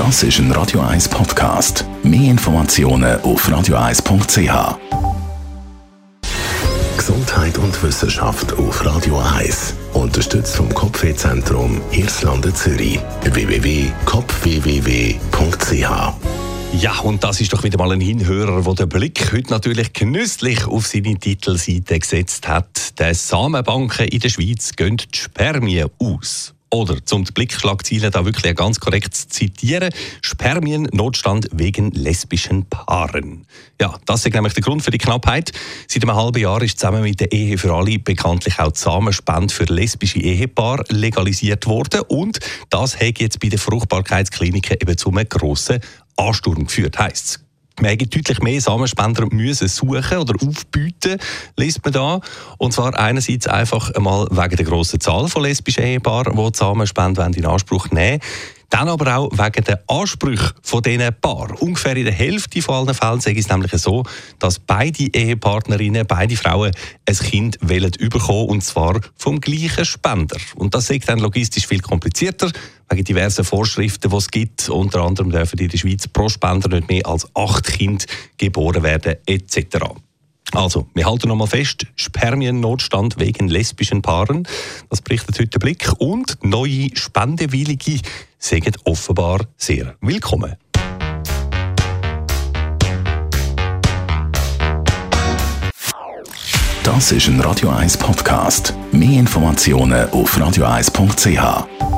Das ist ein Radio 1 Podcast. Mehr Informationen auf radio1.ch. Gesundheit und Wissenschaft auf Radio 1. Unterstützt vom Kopfwehzentrum Irlande Zürich. www.kopfwww.ch ja, und das ist doch wieder mal ein Hinhörer, der den Blick heute natürlich genüsslich auf seine Titelseite gesetzt hat. Der Samenbanken in der Schweiz gehen die Spermien aus. Oder, zum die Blickschlagziele da wirklich ganz korrekt zu zitieren, Spermiennotstand wegen lesbischen Paaren. Ja, das ist nämlich der Grund für die Knappheit. Seit einem halben Jahr ist zusammen mit der Ehe für alle bekanntlich auch die Samenspende für lesbische Ehepaare legalisiert worden. Und das hat jetzt bei den Fruchtbarkeitskliniken eben zu einem grossen Ansturm geführt, heisst es. Man hätte deutlich mehr Samenspender müssen suchen oder aufbieten, liest man da. Und zwar einerseits einfach einmal wegen der grossen Zahl von lesbischen Ehepaaren, die die Samenspende in Anspruch nehmen dann aber auch wegen der Ansprüche von diesen Paaren. Ungefähr in der Hälfte von allen Fällen ist es nämlich so, dass beide Ehepartnerinnen, beide Frauen ein Kind wollen bekommen und zwar vom gleichen Spender. Und das ist dann logistisch viel komplizierter, wegen diversen Vorschriften, die es gibt. Unter anderem dürfen in der Schweiz pro Spender nicht mehr als acht Kinder geboren werden, etc. Also, wir halten nochmal fest, Spermiennotstand wegen lesbischen Paaren, das berichtet heute der Blick, und neue Spendewillige sind offenbar sehr willkommen. Das ist ein Radio 1 Podcast. Mehr Informationen auf radio1.ch.